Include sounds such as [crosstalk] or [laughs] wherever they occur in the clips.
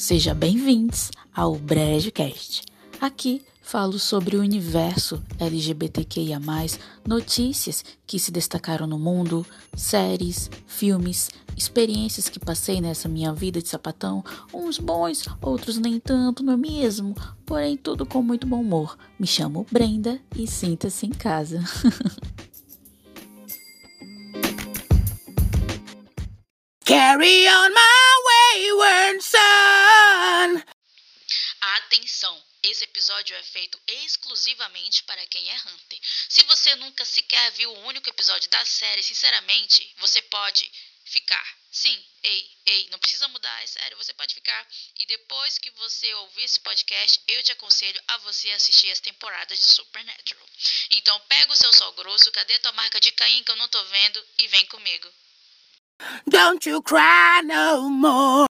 Sejam bem-vindos ao BrejoCast. Aqui falo sobre o universo LGBTQIA, notícias que se destacaram no mundo, séries, filmes, experiências que passei nessa minha vida de sapatão, uns bons, outros nem tanto, não é mesmo? Porém, tudo com muito bom humor. Me chamo Brenda e sinta-se em casa. [laughs] Carry on my wayward. Atenção! Esse episódio é feito exclusivamente para quem é Hunter. Se você nunca sequer viu o único episódio da série, sinceramente, você pode ficar. Sim, ei, ei, não precisa mudar, é sério, você pode ficar. E depois que você ouvir esse podcast, eu te aconselho a você assistir as temporadas de Supernatural. Então pega o seu sol grosso, cadê tua marca de Caim que eu não tô vendo e vem comigo. Don't you cry no more.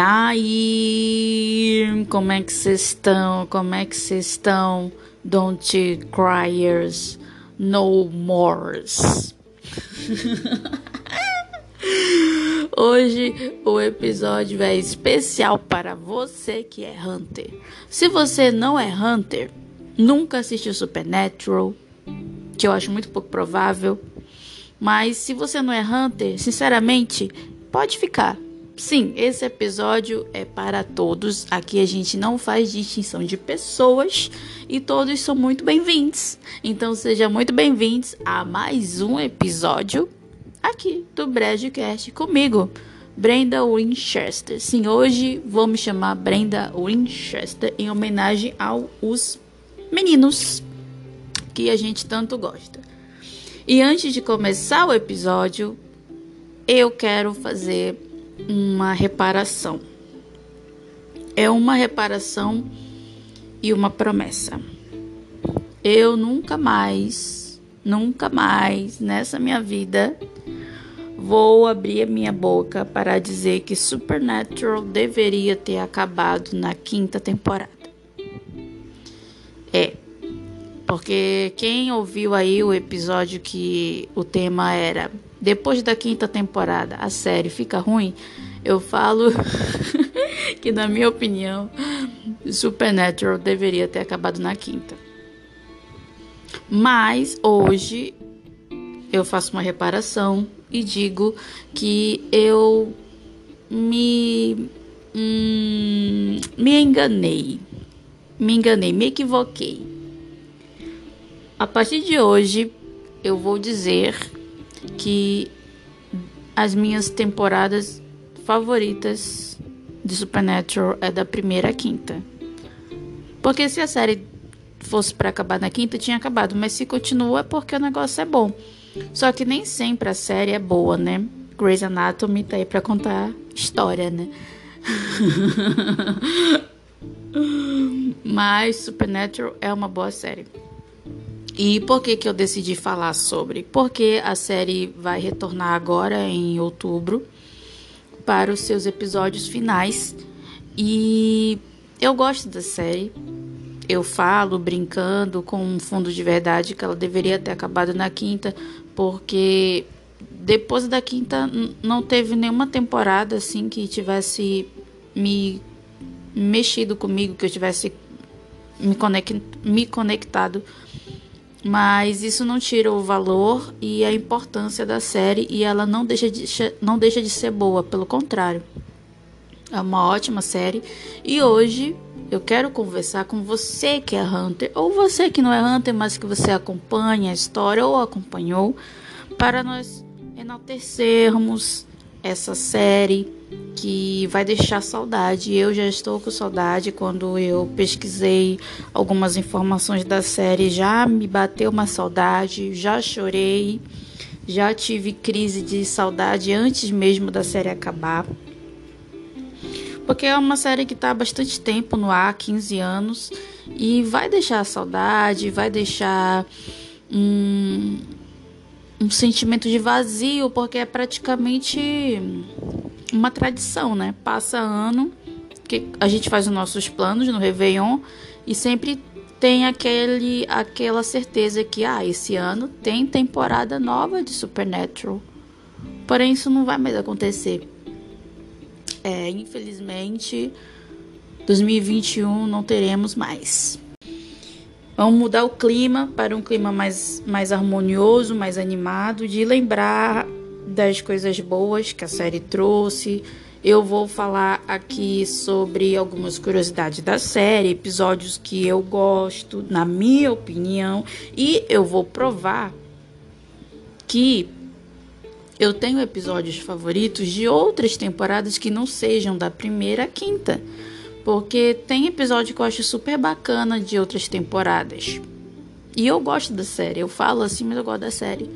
Aí, como é que vocês estão? Como é que vocês estão? Don't cryers no more. [laughs] Hoje o episódio é especial para você que é Hunter. Se você não é Hunter, nunca assistiu Supernatural, que eu acho muito pouco provável, mas se você não é Hunter, sinceramente, pode ficar. Sim, esse episódio é para todos. Aqui a gente não faz distinção de pessoas e todos são muito bem-vindos. Então sejam muito bem-vindos a mais um episódio aqui do Bradcast comigo, Brenda Winchester. Sim, hoje vou me chamar Brenda Winchester em homenagem aos meninos que a gente tanto gosta. E antes de começar o episódio, eu quero fazer uma reparação. É uma reparação e uma promessa. Eu nunca mais, nunca mais nessa minha vida vou abrir a minha boca para dizer que Supernatural deveria ter acabado na quinta temporada. É, porque quem ouviu aí o episódio que o tema era depois da quinta temporada a série fica ruim, eu falo [laughs] que, na minha opinião, Supernatural deveria ter acabado na quinta. Mas hoje eu faço uma reparação e digo que eu me hum, me enganei. Me enganei, me equivoquei. A partir de hoje, eu vou dizer que as minhas temporadas favoritas de Supernatural é da primeira à quinta. Porque se a série fosse para acabar na quinta, tinha acabado, mas se continua é porque o negócio é bom. Só que nem sempre a série é boa, né? Grey's Anatomy tá aí pra contar história, né? [laughs] mas Supernatural é uma boa série. E por que, que eu decidi falar sobre? Porque a série vai retornar agora em outubro para os seus episódios finais. E eu gosto da série. Eu falo brincando com um fundo de verdade que ela deveria ter acabado na quinta, porque depois da quinta não teve nenhuma temporada assim que tivesse me mexido comigo, que eu tivesse me, conect, me conectado mas isso não tira o valor e a importância da série e ela não deixa de, não deixa de ser boa, pelo contrário. É uma ótima série e hoje eu quero conversar com você que é Hunter ou você que não é Hunter, mas que você acompanha a história ou acompanhou para nós enaltecermos essa série que vai deixar saudade. Eu já estou com saudade quando eu pesquisei algumas informações da série, já me bateu uma saudade, já chorei, já tive crise de saudade antes mesmo da série acabar. Porque é uma série que está há bastante tempo no ar, 15 anos, e vai deixar saudade, vai deixar um, um sentimento de vazio, porque é praticamente uma tradição, né? Passa ano que a gente faz os nossos planos no Réveillon e sempre tem aquele, aquela certeza que ah, esse ano tem temporada nova de Supernatural. Porém, isso não vai mais acontecer. É, infelizmente, 2021 não teremos mais. Vamos mudar o clima para um clima mais, mais harmonioso, mais animado, de lembrar das coisas boas que a série trouxe. Eu vou falar aqui sobre algumas curiosidades da série, episódios que eu gosto, na minha opinião, e eu vou provar que eu tenho episódios favoritos de outras temporadas que não sejam da primeira à quinta. Porque tem episódio que eu acho super bacana de outras temporadas. E eu gosto da série. Eu falo assim, mas eu gosto da série.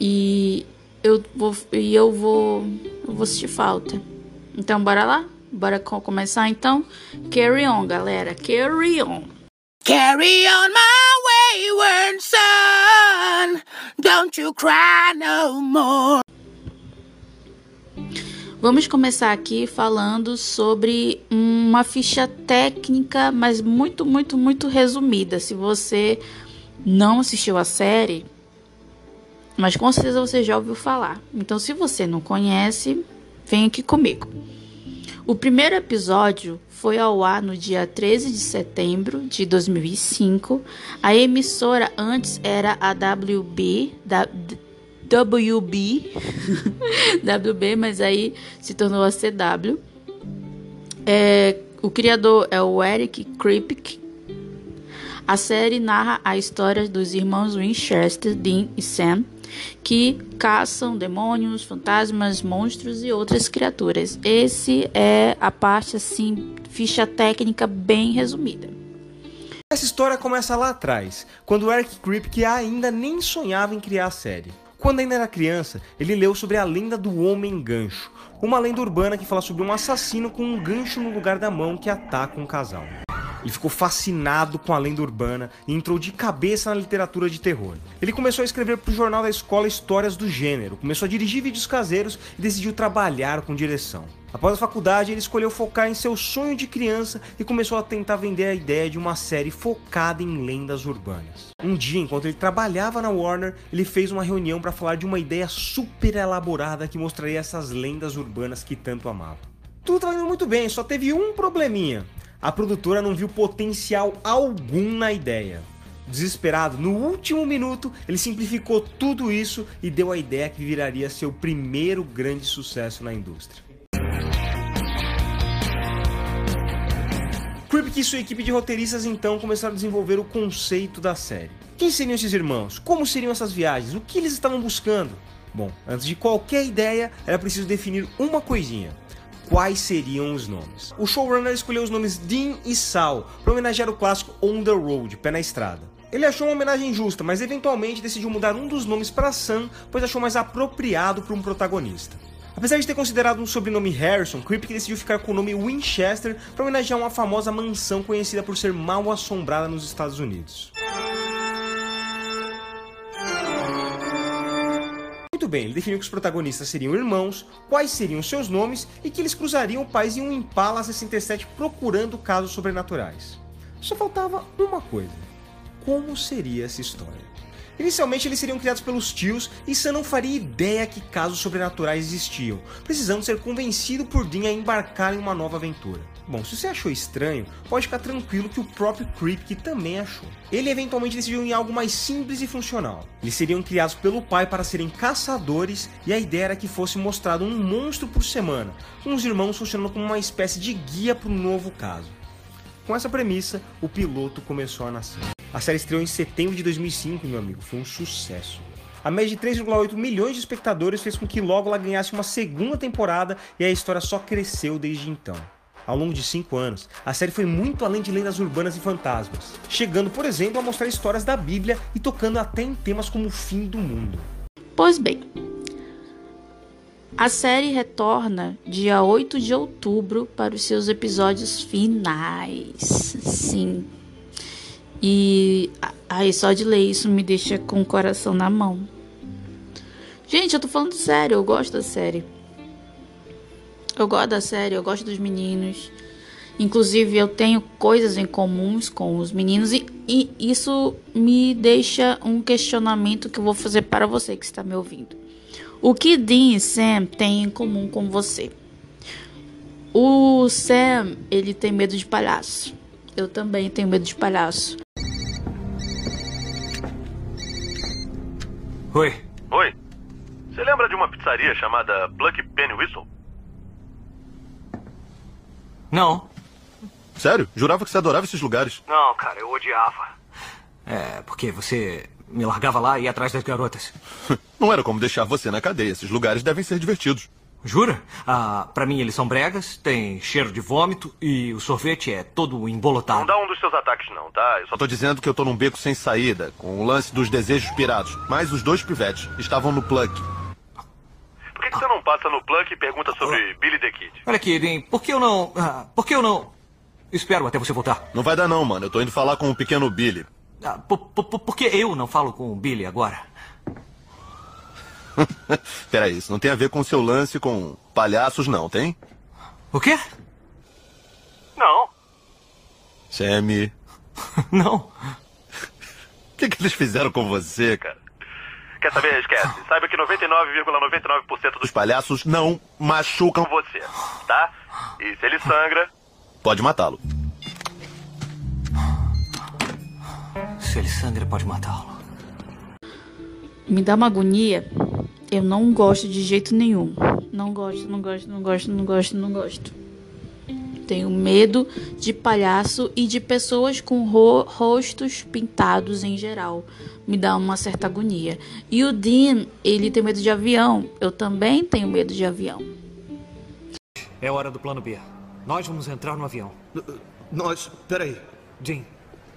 E eu vou e eu vou eu vou assistir falta. Então bora lá? Bora começar então? Carry on, galera. Carry on. Carry on my wayward son. Don't you cry no more. Vamos começar aqui falando sobre uma ficha técnica, mas muito, muito, muito resumida. Se você não assistiu a série, mas com certeza você já ouviu falar. Então, se você não conhece, vem aqui comigo. O primeiro episódio foi ao ar no dia 13 de setembro de 2005. A emissora antes era a WB, da, WB, [laughs] WB, mas aí se tornou a CW. É, o criador é o Eric Kripke. A série narra a história dos irmãos Winchester, Dean e Sam, que caçam demônios, fantasmas, monstros e outras criaturas. Esse é a parte assim, ficha técnica bem resumida. Essa história começa lá atrás, quando Eric Kripke ainda nem sonhava em criar a série. Quando ainda era criança, ele leu sobre a lenda do Homem Gancho, uma lenda urbana que fala sobre um assassino com um gancho no lugar da mão que ataca um casal. Ele ficou fascinado com a lenda urbana e entrou de cabeça na literatura de terror. Ele começou a escrever para o jornal da escola histórias do gênero, começou a dirigir vídeos caseiros e decidiu trabalhar com direção. Após a faculdade, ele escolheu focar em seu sonho de criança e começou a tentar vender a ideia de uma série focada em lendas urbanas. Um dia, enquanto ele trabalhava na Warner, ele fez uma reunião para falar de uma ideia super elaborada que mostraria essas lendas urbanas que tanto amava. Tudo estava indo muito bem, só teve um probleminha. A produtora não viu potencial algum na ideia. Desesperado, no último minuto, ele simplificou tudo isso e deu a ideia que viraria seu primeiro grande sucesso na indústria. Kripke e sua equipe de roteiristas então começaram a desenvolver o conceito da série. Quem seriam esses irmãos? Como seriam essas viagens? O que eles estavam buscando? Bom, antes de qualquer ideia, era preciso definir uma coisinha. Quais seriam os nomes? O showrunner escolheu os nomes Dean e Sal para homenagear o clássico On the Road, Pé na Estrada. Ele achou uma homenagem justa, mas eventualmente decidiu mudar um dos nomes para Sam, pois achou mais apropriado para um protagonista. Apesar de ter considerado um sobrenome Harrison, Kripke decidiu ficar com o nome Winchester para homenagear uma famosa mansão conhecida por ser mal assombrada nos Estados Unidos. Muito bem, ele definiu que os protagonistas seriam irmãos, quais seriam seus nomes e que eles cruzariam o país em um Impala 67 procurando casos sobrenaturais. Só faltava uma coisa: como seria essa história? Inicialmente eles seriam criados pelos tios e Sam não faria ideia que casos sobrenaturais existiam, precisando ser convencido por Dean a embarcar em uma nova aventura. Bom, se você achou estranho, pode ficar tranquilo que o próprio Kripke também achou. Ele eventualmente decidiu em algo mais simples e funcional. Eles seriam criados pelo pai para serem caçadores e a ideia era que fosse mostrado um monstro por semana, com os irmãos funcionando como uma espécie de guia para um novo caso. Com essa premissa, o piloto começou a nascer. A série estreou em setembro de 2005, meu amigo, foi um sucesso. A média de 3,8 milhões de espectadores fez com que logo ela ganhasse uma segunda temporada e a história só cresceu desde então. Ao longo de cinco anos, a série foi muito além de lendas urbanas e fantasmas, chegando, por exemplo, a mostrar histórias da Bíblia e tocando até em temas como o fim do mundo. Pois bem, a série retorna dia 8 de outubro para os seus episódios finais. Sim, e aí só de ler isso me deixa com o coração na mão. Gente, eu tô falando sério, eu gosto da série. Eu gosto da série, eu gosto dos meninos. Inclusive, eu tenho coisas em comuns com os meninos e, e isso me deixa um questionamento que eu vou fazer para você que está me ouvindo. O que Dean e Sam têm em comum com você? O Sam, ele tem medo de palhaço. Eu também tenho medo de palhaço. Oi. Oi. Você lembra de uma pizzaria chamada Pluck Penny Whistle? Não. Sério? Jurava que você adorava esses lugares. Não, cara, eu odiava. É, porque você me largava lá e ia atrás das garotas. [laughs] Não era como deixar você na cadeia. Esses lugares devem ser divertidos. Jura? Ah, pra mim eles são bregas, tem cheiro de vômito e o sorvete é todo embolotado. Não dá um dos seus ataques, não, tá? Eu só tô dizendo que eu tô num beco sem saída, com o lance dos desejos pirados. Mas os dois pivetes estavam no Pluck. Por que, que você não passa no Pluck e pergunta sobre Billy the Kid? Olha aqui, Dean, por que eu não. ah, por que eu não. Espero até você voltar. Não vai dar não, mano. Eu tô indo falar com o pequeno Billy. Ah, por, por, por- por que eu não falo com o Billy agora? [laughs] Peraí, isso não tem a ver com o seu lance com palhaços, não, tem? O quê? Não. Sammy, [laughs] Não. [laughs] o que, que eles fizeram com você, cara? Quer saber? Esquece. Saiba que 99,99% dos palhaços não machucam você, tá? E se ele sangra, pode matá-lo. Se ele sangra, pode matá-lo. Me dá uma agonia. Eu não gosto de jeito nenhum. Não gosto, não gosto, não gosto, não gosto, não gosto. Tenho medo de palhaço e de pessoas com ro- rostos pintados em geral. Me dá uma certa agonia. E o Dean, ele tem medo de avião. Eu também tenho medo de avião. É hora do plano B. Nós vamos entrar no avião. Nós. Peraí. Jim,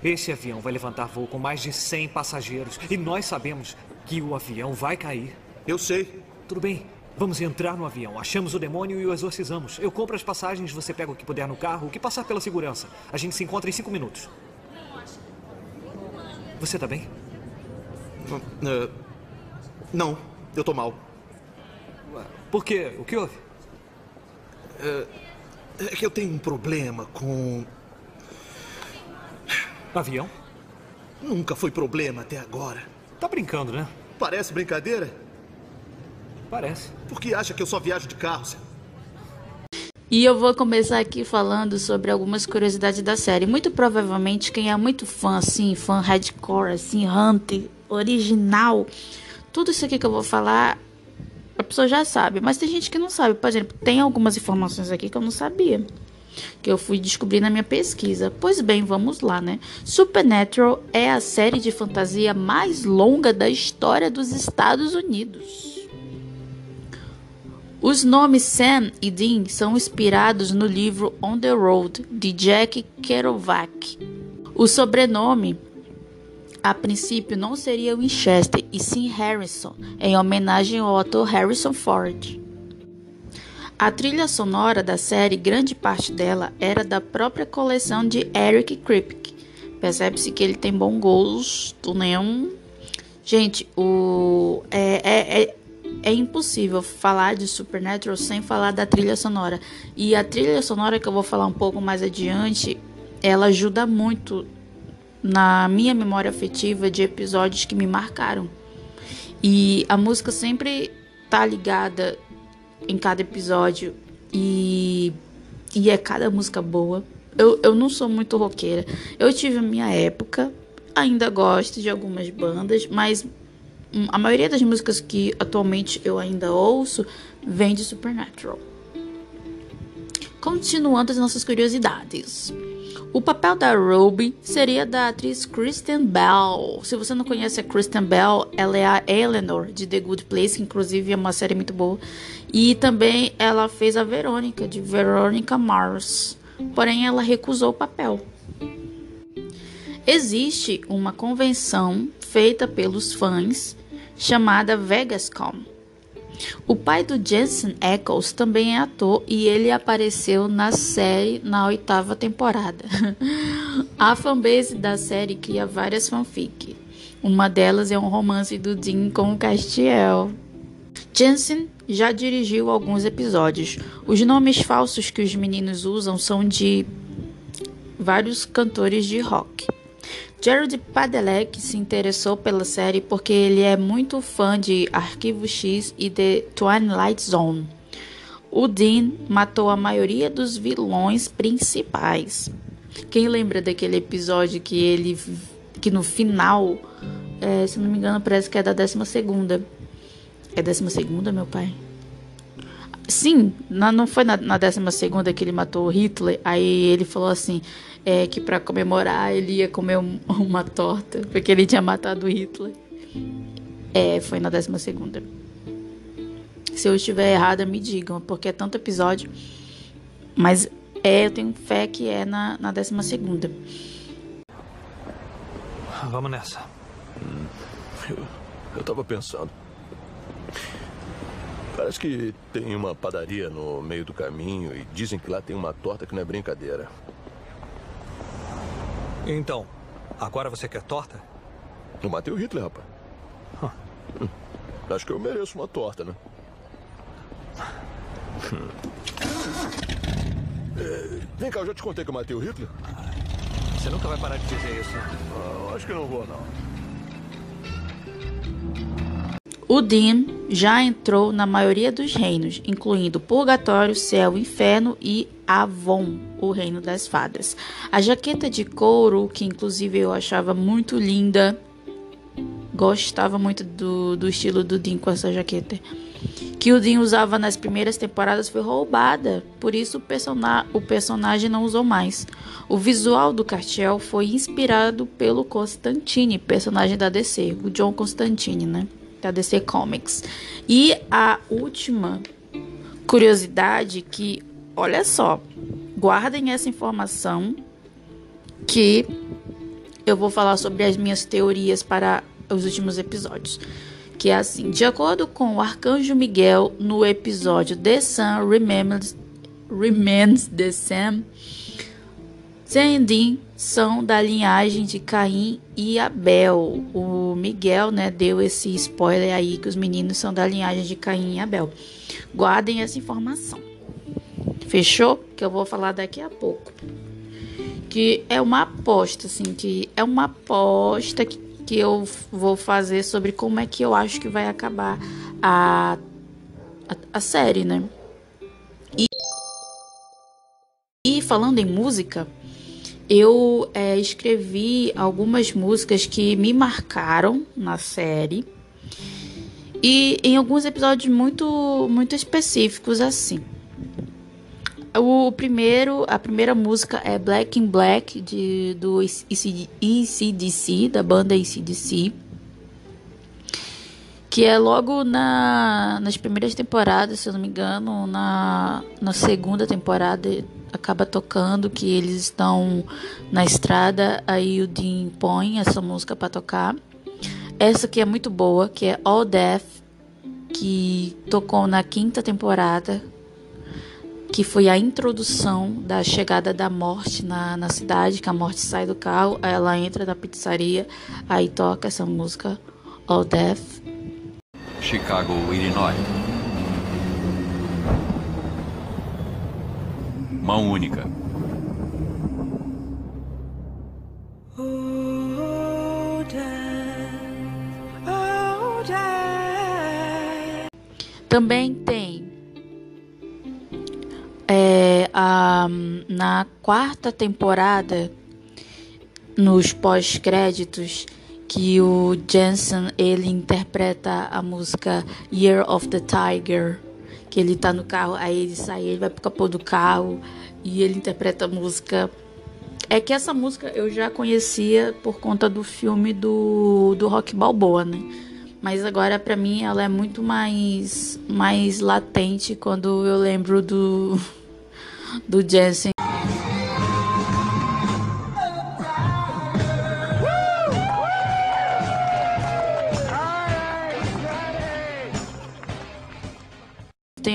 esse avião vai levantar voo com mais de 100 passageiros. E nós sabemos que o avião vai cair. Eu sei. Tudo bem. Vamos entrar no avião. Achamos o demônio e o exorcizamos. Eu compro as passagens, você pega o que puder no carro, o que passar pela segurança. A gente se encontra em cinco minutos. Você tá bem? Eh, não, eu tô mal. Por quê? O que houve? É que eu tenho um problema com. Avião? Nunca foi problema até agora. Tá brincando, né? Parece brincadeira? Parece. Por que acha que eu só viajo de carro? Sam? E eu vou começar aqui falando sobre algumas curiosidades da série. Muito provavelmente quem é muito fã, assim, fã hardcore, assim, Hunter, original, tudo isso aqui que eu vou falar, a pessoa já sabe. Mas tem gente que não sabe. Por exemplo, tem algumas informações aqui que eu não sabia. Que eu fui descobrir na minha pesquisa. Pois bem, vamos lá, né? Supernatural é a série de fantasia mais longa da história dos Estados Unidos. Os nomes Sam e Dean são inspirados no livro On the Road de Jack Kerouac. O sobrenome, a princípio, não seria Winchester e sim Harrison, em homenagem ao ator Harrison Ford. A trilha sonora da série, grande parte dela era da própria coleção de Eric Kripke. Percebe-se que ele tem bom gosto, né? Gente, o é, é, é, é impossível falar de Supernatural sem falar da trilha sonora. E a trilha sonora que eu vou falar um pouco mais adiante, ela ajuda muito na minha memória afetiva de episódios que me marcaram. E a música sempre tá ligada em cada episódio e, e é cada música boa. Eu, eu não sou muito roqueira. Eu tive a minha época, ainda gosto de algumas bandas, mas a maioria das músicas que atualmente eu ainda ouço vem de Supernatural. Continuando as nossas curiosidades. O papel da Ruby seria da atriz Kristen Bell. Se você não conhece a Kristen Bell, ela é a Eleanor de The Good Place, que inclusive é uma série muito boa. E também ela fez a Verônica, de Veronica Mars. Porém, ela recusou o papel. Existe uma convenção feita pelos fãs chamada VegasCon. O pai do Jensen Ackles também é ator e ele apareceu na série na oitava temporada. [laughs] A fanbase da série cria várias fanfic. Uma delas é um romance do Dean com Castiel. Jensen já dirigiu alguns episódios. Os nomes falsos que os meninos usam são de vários cantores de rock. Jared Padalecki se interessou pela série porque ele é muito fã de Arquivo X e The Twilight Zone. O Dean matou a maioria dos vilões principais. Quem lembra daquele episódio que ele que no final, é, se não me engano, parece que é da décima segunda. É décima segunda, meu pai? Sim, não foi na, na décima segunda que ele matou Hitler. Aí ele falou assim, é, que para comemorar ele ia comer um, [laughs] uma torta, porque ele tinha matado Hitler. É, foi na décima segunda. Se eu estiver errada, me digam, porque é tanto episódio. Mas é, eu tenho fé que é na, na décima segunda. Vamos nessa. Hum, eu, eu tava pensando. Parece que tem uma padaria no meio do caminho e dizem que lá tem uma torta que não é brincadeira. Então, agora você quer torta? Eu matei o Hitler, rapaz. Huh. Hum, acho que eu mereço uma torta, né? Hum. É, vem cá, eu já te contei que eu matei o Hitler? Você nunca vai parar de dizer isso. Ah, acho que não vou, não. O Dean já entrou na maioria dos reinos, incluindo Purgatório, Céu, Inferno e Avon, o reino das fadas. A jaqueta de couro, que inclusive eu achava muito linda, gostava muito do, do estilo do Dean com essa jaqueta, que o Dean usava nas primeiras temporadas foi roubada, por isso o, persona o personagem não usou mais. O visual do Cartel foi inspirado pelo Constantine, personagem da DC, o John Constantine, né? Da DC Comics. E a última curiosidade que, olha só, guardem essa informação que eu vou falar sobre as minhas teorias para os últimos episódios. Que é assim, de acordo com o Arcanjo Miguel no episódio The Sun Remembers, Remains the Sam, Zendin são da linhagem de Caim e Abel. O Miguel, né, deu esse spoiler aí que os meninos são da linhagem de Caim e Abel. Guardem essa informação. Fechou? Que eu vou falar daqui a pouco. Que é uma aposta, assim, que é uma aposta que, que eu vou fazer sobre como é que eu acho que vai acabar a, a, a série, né? E, e falando em música, eu é, escrevi algumas músicas que me marcaram na série e em alguns episódios muito muito específicos assim. O primeiro, a primeira música é Black in Black de do ECDC, da banda ECDC, que é logo na, nas primeiras temporadas, se eu não me engano, na, na segunda temporada acaba tocando que eles estão na estrada, aí o Dean põe essa música para tocar. Essa que é muito boa, que é All Death, que tocou na quinta temporada, que foi a introdução da chegada da morte na, na cidade, que a morte sai do carro, ela entra na pizzaria, aí toca essa música All Death. Chicago, Illinois. Mão única. Também tem é, a, na quarta temporada, nos pós-créditos, que o Jensen ele interpreta a música Year of the Tiger que ele tá no carro, aí ele sai, ele vai pro capô do carro e ele interpreta a música. É que essa música eu já conhecia por conta do filme do, do Rock Balboa, né? Mas agora para mim ela é muito mais mais latente quando eu lembro do [laughs] do Jensen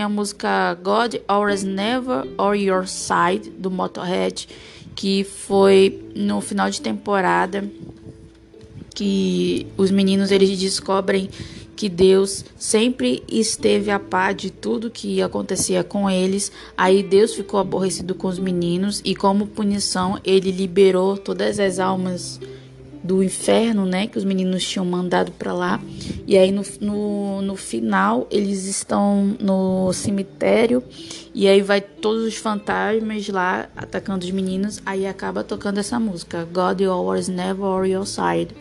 a música God Always Never or Your Side do Motorhead, que foi no final de temporada que os meninos eles descobrem que Deus sempre esteve a par de tudo que acontecia com eles. Aí Deus ficou aborrecido com os meninos e, como punição, ele liberou todas as almas do inferno, né, que os meninos tinham mandado para lá. E aí no, no, no, final eles estão no cemitério e aí vai todos os fantasmas lá atacando os meninos. Aí acaba tocando essa música, God You Always Never on Your Side.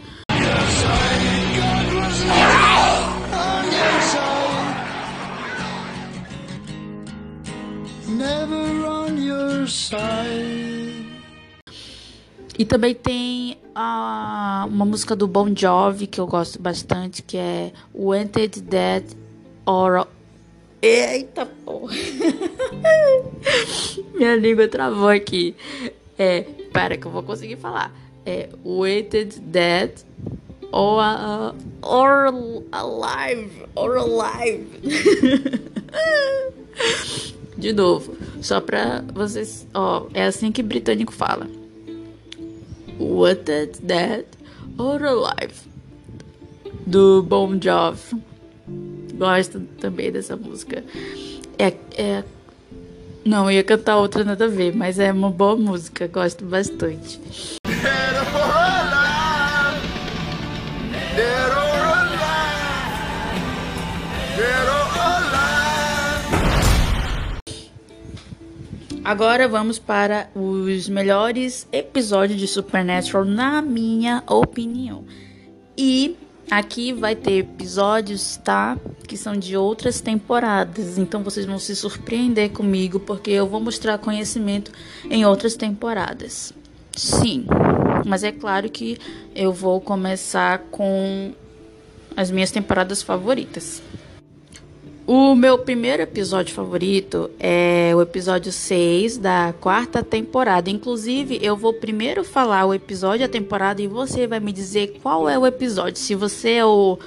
Never on your side. E também tem a, uma música do Bon Jovi que eu gosto bastante, que é Wanted Dead or Eita porra! [laughs] Minha língua travou aqui. É, para que eu vou conseguir falar. É Dead or, uh, or Alive or Alive. [laughs] De novo, só pra vocês. Ó, é assim que britânico fala. Wanted Dead or Alive do Bon Jovi. Gosto também dessa música. É, é, não, ia cantar outra nada a ver, mas é uma boa música, gosto bastante. Agora vamos para os melhores episódios de Supernatural, na minha opinião. E aqui vai ter episódios, tá? Que são de outras temporadas. Então vocês vão se surpreender comigo, porque eu vou mostrar conhecimento em outras temporadas. Sim, mas é claro que eu vou começar com as minhas temporadas favoritas. O meu primeiro episódio favorito é o episódio 6 da quarta temporada. Inclusive, eu vou primeiro falar o episódio da temporada e você vai me dizer qual é o episódio. Se você é o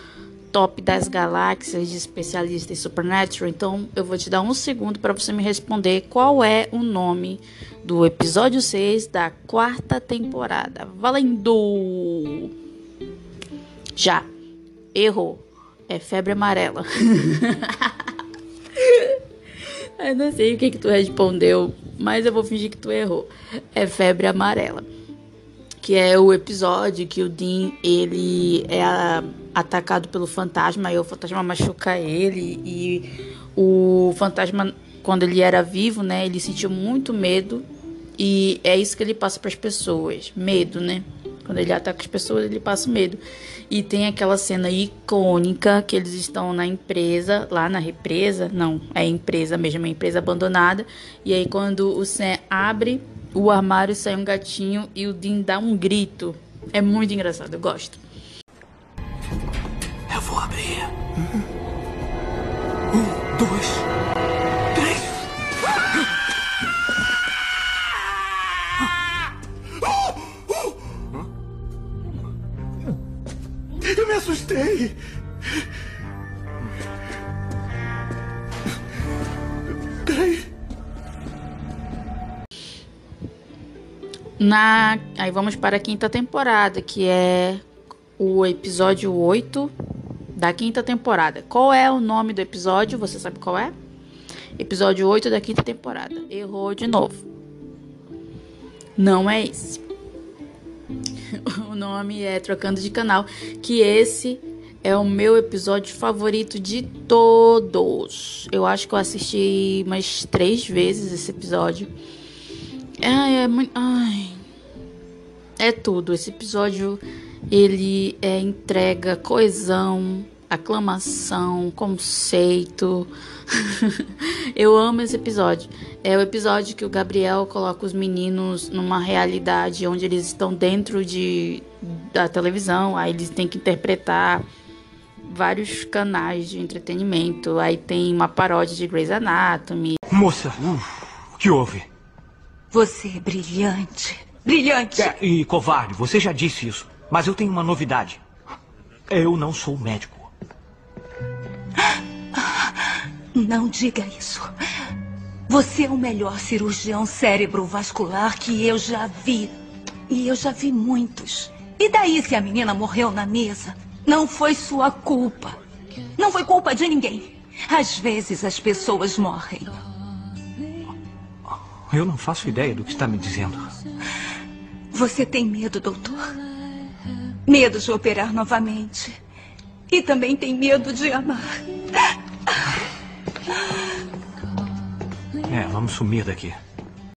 top das galáxias de especialista em Supernatural, então eu vou te dar um segundo para você me responder qual é o nome do episódio 6 da quarta temporada. Valendo! Já. Errou. É febre amarela. [laughs] eu não sei o que, que tu respondeu, mas eu vou fingir que tu errou. É febre amarela. Que é o episódio que o Dean, ele é atacado pelo fantasma e o fantasma machuca ele e o fantasma quando ele era vivo, né, ele sentiu muito medo e é isso que ele passa para as pessoas, medo, né? Quando ele ataca as pessoas, ele passa medo. E tem aquela cena icônica que eles estão na empresa, lá na represa, não, é empresa mesmo, é empresa abandonada. E aí quando o Sam abre o armário, sai um gatinho e o Dean dá um grito. É muito engraçado, eu gosto. Eu vou abrir. Um, dois, Eu me assustei. Peraí. Na... Aí vamos para a quinta temporada, que é o episódio 8 da quinta temporada. Qual é o nome do episódio? Você sabe qual é? Episódio 8 da quinta temporada. Errou de novo. Não é esse. [laughs] o nome é Trocando de Canal, que esse é o meu episódio favorito de todos. Eu acho que eu assisti umas três vezes esse episódio. É muito. Ai. É tudo. Esse episódio ele é entrega coesão, aclamação, conceito. [laughs] eu amo esse episódio. É o episódio que o Gabriel coloca os meninos numa realidade onde eles estão dentro de, da televisão, aí eles têm que interpretar vários canais de entretenimento. Aí tem uma paródia de Grey's Anatomy. Moça, o que houve? Você é brilhante. Brilhante! É, e covarde, você já disse isso. Mas eu tenho uma novidade. Eu não sou médico. Não diga isso. Você é o melhor cirurgião cérebro-vascular que eu já vi. E eu já vi muitos. E daí se a menina morreu na mesa? Não foi sua culpa. Não foi culpa de ninguém. Às vezes as pessoas morrem. Eu não faço ideia do que está me dizendo. Você tem medo, doutor? Medo de operar novamente. E também tem medo de amar. É, vamos sumir daqui.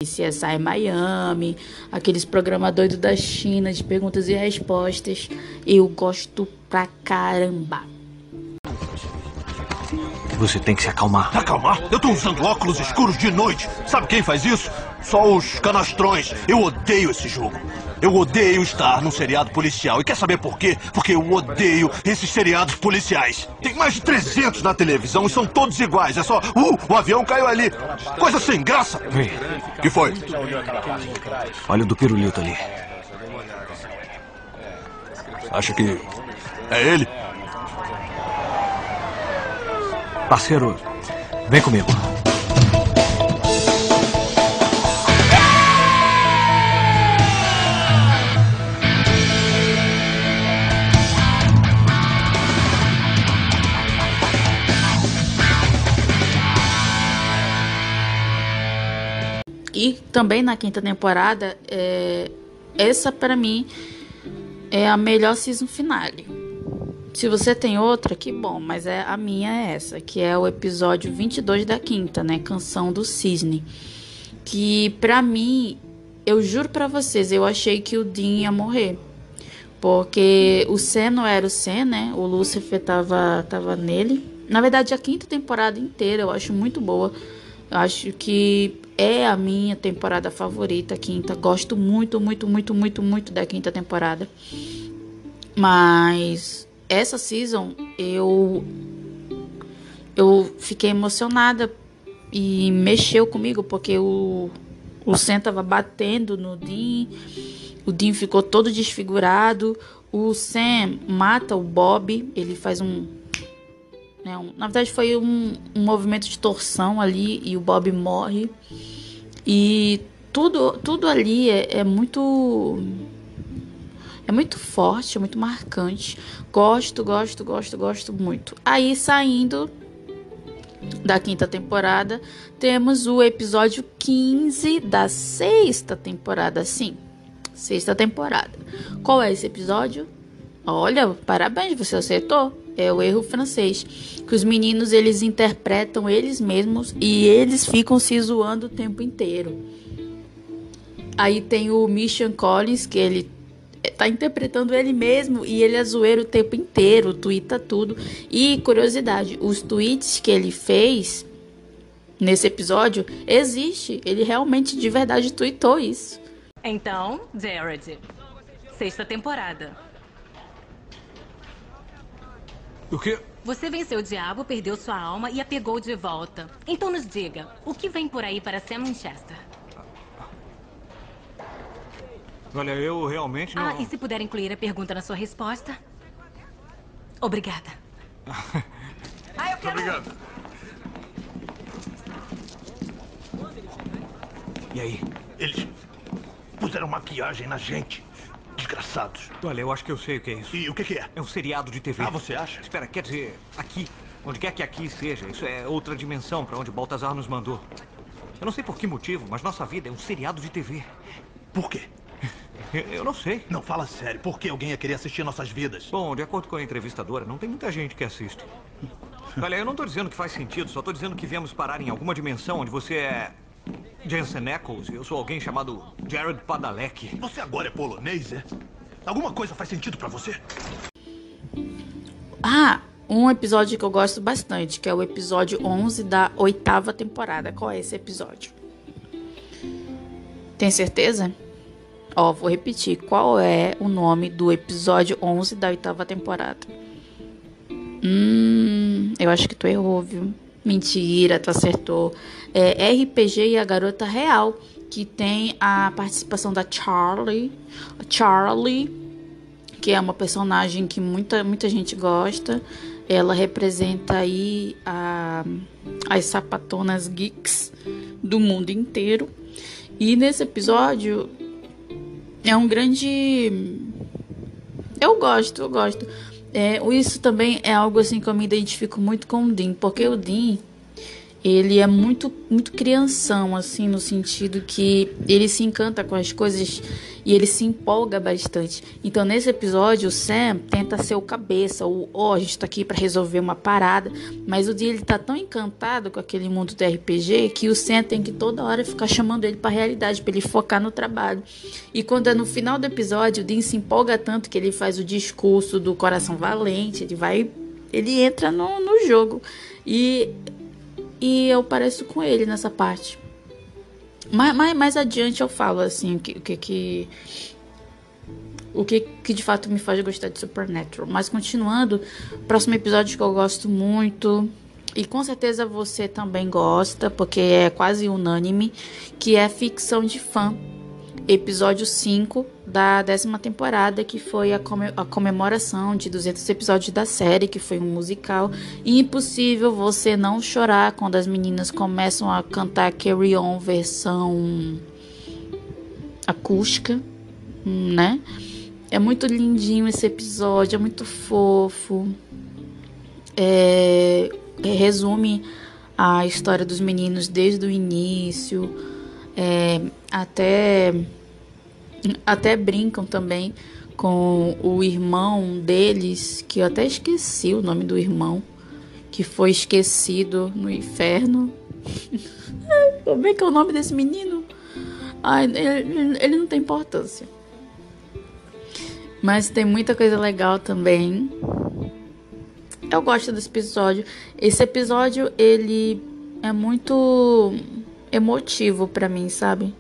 CSI Miami, aqueles programas doidos da China de perguntas e respostas. Eu gosto pra caramba. Você tem que se acalmar. Acalmar? Eu tô usando óculos escuros de noite. Sabe quem faz isso? Só os canastrões. Eu odeio esse jogo. Eu odeio estar num seriado policial. E quer saber por quê? Porque eu odeio esses seriados policiais. Tem mais de 300 na televisão e são todos iguais. É só, uh, o avião caiu ali. Coisa sem graça. Ei, que foi? olha o do pirulito ali. Acha que é ele? Parceiro, vem comigo. Também na quinta temporada, é, essa para mim é a melhor season finale. Se você tem outra, que bom, mas é a minha é essa, que é o episódio 22 da quinta, né, Canção do Cisne. Que pra mim, eu juro pra vocês, eu achei que o Dean ia morrer. Porque o Sen não era o Sen, né? O Lucifer tava, tava nele. Na verdade, a quinta temporada inteira eu acho muito boa. Eu acho que é a minha temporada favorita, a quinta. Gosto muito, muito, muito, muito, muito da quinta temporada. Mas essa season eu eu fiquei emocionada e mexeu comigo porque o o Sam tava batendo no Dean, o Dean ficou todo desfigurado, o Sam mata o Bob, ele faz um né, um, na verdade foi um, um movimento de torção ali e o Bob morre. E tudo, tudo ali é, é muito. É muito forte, é muito marcante. Gosto, gosto, gosto, gosto muito. Aí saindo da quinta temporada, temos o episódio 15 da sexta temporada, sim. Sexta temporada. Qual é esse episódio? Olha, parabéns, você acertou. É o erro francês, que os meninos eles interpretam eles mesmos e eles ficam se zoando o tempo inteiro. Aí tem o Mission Collins, que ele tá interpretando ele mesmo e ele é zoeiro o tempo inteiro, twitta tudo. E curiosidade, os tweets que ele fez nesse episódio existe, ele realmente de verdade tweetou isso. Então, Jared, sexta temporada. O quê? Você venceu o diabo, perdeu sua alma e a pegou de volta. Então nos diga, o que vem por aí para Sam Winchester? Olha, eu realmente não. Ah, e se puder incluir a pergunta na sua resposta? Obrigada. [laughs] Ah, eu quero... Obrigado. E aí? Eles puseram maquiagem na gente. Desgraçados. Olha, eu acho que eu sei o que é isso. E o que, que é? É um seriado de TV. Ah, você acha? Espera, quer dizer, aqui. Onde quer que aqui seja. Isso é outra dimensão para onde Baltazar nos mandou. Eu não sei por que motivo, mas nossa vida é um seriado de TV. Por quê? [laughs] Eu não sei. Não, fala sério. Por que alguém ia querer assistir nossas vidas? Bom, de acordo com a entrevistadora, não tem muita gente que assiste. [laughs] Olha, eu não tô dizendo que faz sentido, só tô dizendo que viemos parar em alguma dimensão onde você é. Jensen Eccles e eu sou alguém chamado Jared Padalecki. Você agora é polonês, é? Alguma coisa faz sentido para você? Ah, um episódio que eu gosto bastante, que é o episódio 11 da oitava temporada. Qual é esse episódio? Tem certeza? Ó, vou repetir. Qual é o nome do episódio 11 da oitava temporada? Hum, eu acho que tu errou, viu? Mentira, tu acertou. É RPG e a Garota Real, que tem a participação da Charlie. Charlie, que é uma personagem que muita, muita gente gosta. Ela representa aí a, as sapatonas geeks do mundo inteiro. E nesse episódio é um grande. Eu gosto, eu gosto. É, isso também é algo assim que eu me identifico muito com o Dean, porque o Dean ele é muito muito crianção assim no sentido que ele se encanta com as coisas e ele se empolga bastante. Então nesse episódio o Sam tenta ser o cabeça, o ó, oh, a gente tá aqui para resolver uma parada, mas o dia ele tá tão encantado com aquele mundo do RPG que o Sam tem que toda hora ficar chamando ele para realidade, para ele focar no trabalho. E quando é no final do episódio, o Dean se empolga tanto que ele faz o discurso do coração valente, ele vai ele entra no, no jogo. E e eu pareço com ele nessa parte. Mais, mais, mais adiante eu falo assim o que, que, que o que, que de fato me faz gostar de Supernatural. Mas continuando, próximo episódio que eu gosto muito e com certeza você também gosta, porque é quase unânime, que é ficção de fã episódio 5 da décima temporada, que foi a, a, comemoração de 200 episódios da série, que foi um musical. E impossível você não chorar quando as meninas começam a cantar Carry On versão acústica, né? É muito lindinho esse episódio, é muito fofo. É, resume a história dos meninos desde o início é, até, até brincam também com o irmão deles, que eu até esqueci o nome do irmão, que foi esquecido no inferno. [laughs] Como é que é o nome desse menino? Ai, ele, ele não tem importância. Mas tem muita coisa legal também. Eu gosto desse episódio. Esse episódio, ele é muito emotivo para mim, sabe?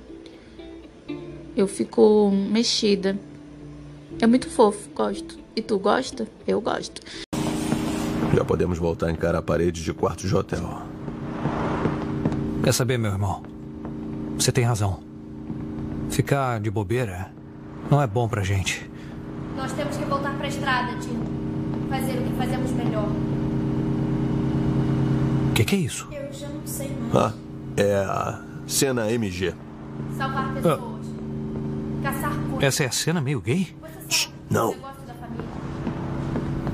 Eu fico mexida. É muito fofo, gosto. E tu gosta? Eu gosto. Já podemos voltar a encarar a parede de quartos de hotel. Quer saber, meu irmão? Você tem razão. Ficar de bobeira não é bom pra gente. Nós temos que voltar pra estrada, tio. Fazer o que fazemos melhor. O que, que, é isso? Eu já não sei mais. Ah. É a cena MG. Salvar ah. pessoas. Coisas. Essa é a cena meio gay? Shh, não.